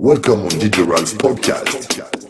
Welcome on Ralph Podcast.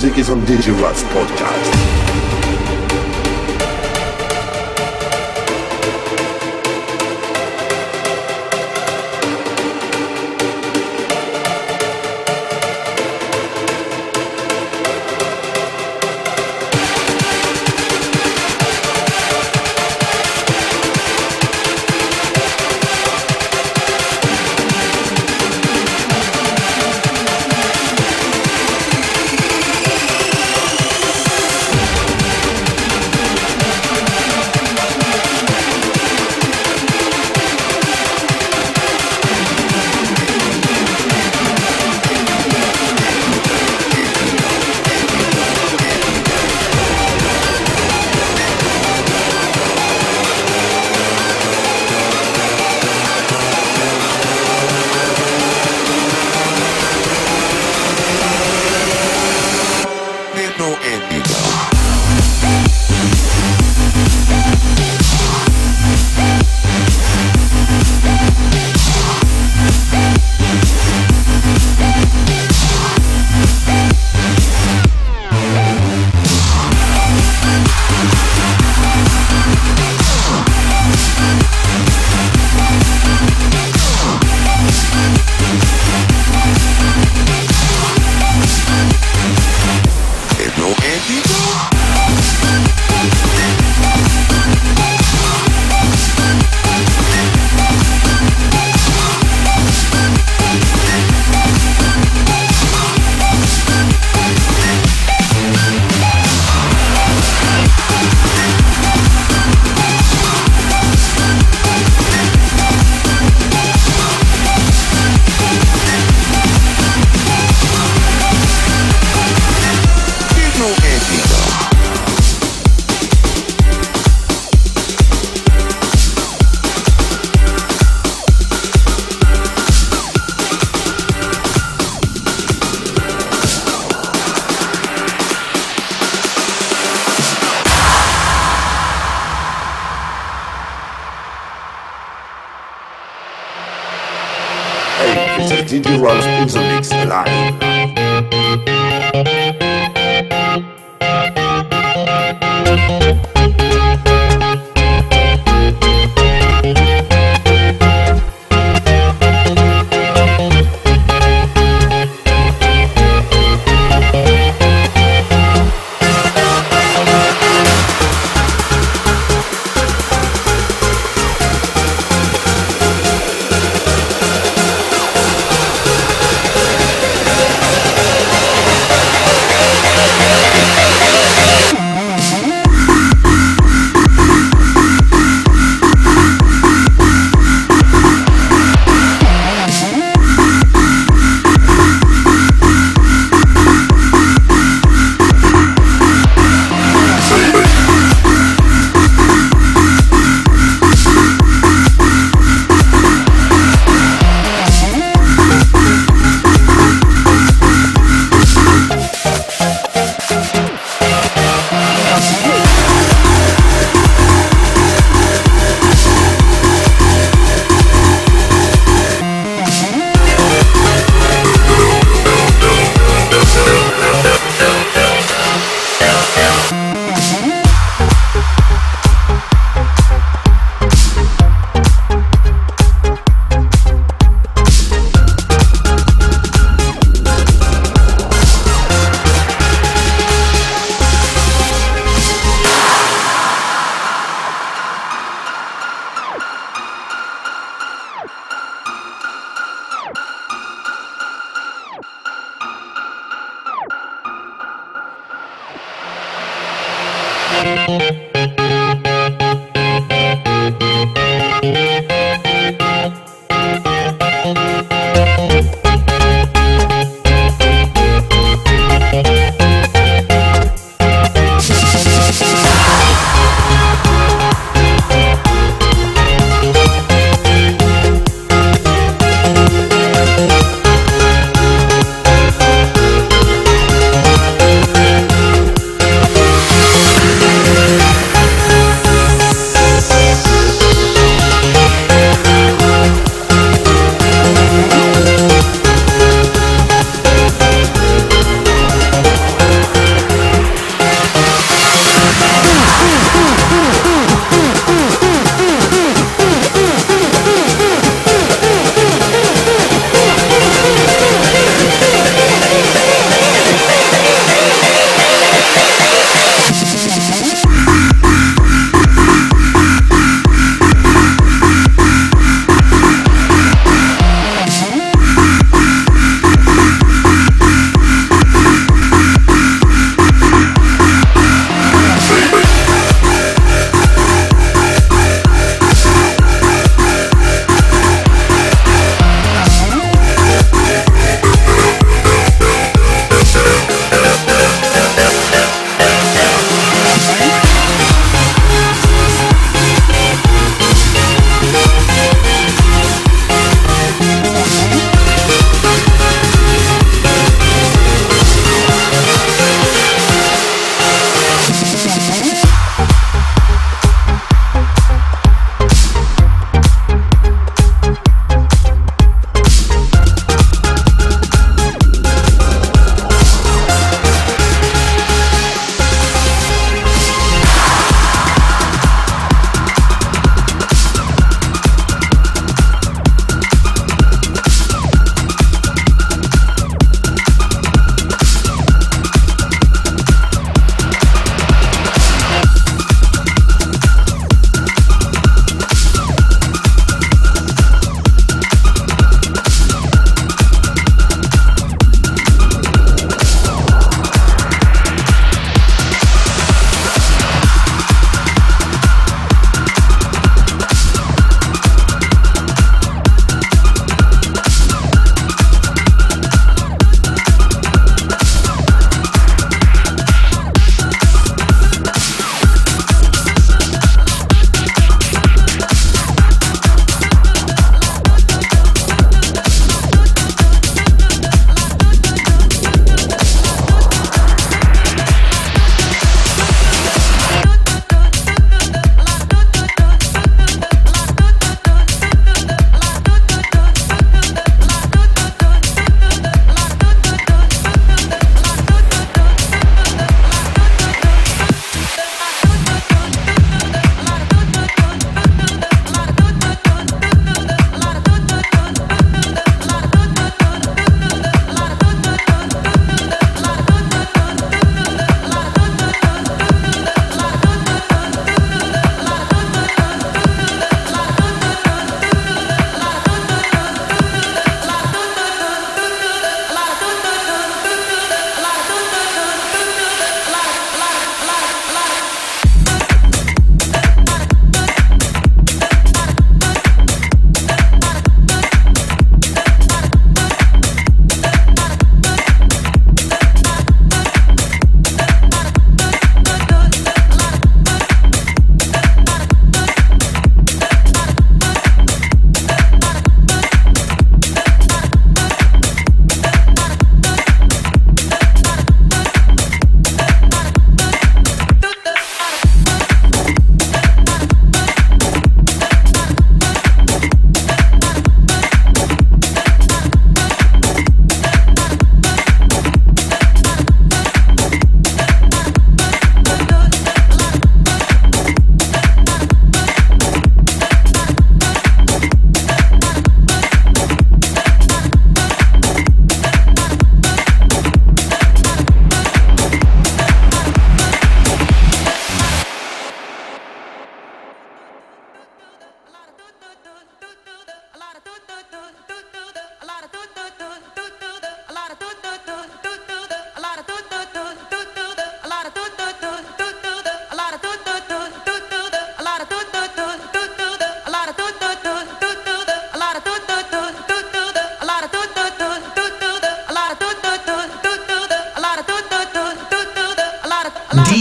Music is on Ralph's podcast. Ralph in the mix live.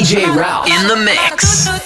DJ Ralph in the mix.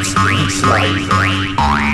Life, life, life.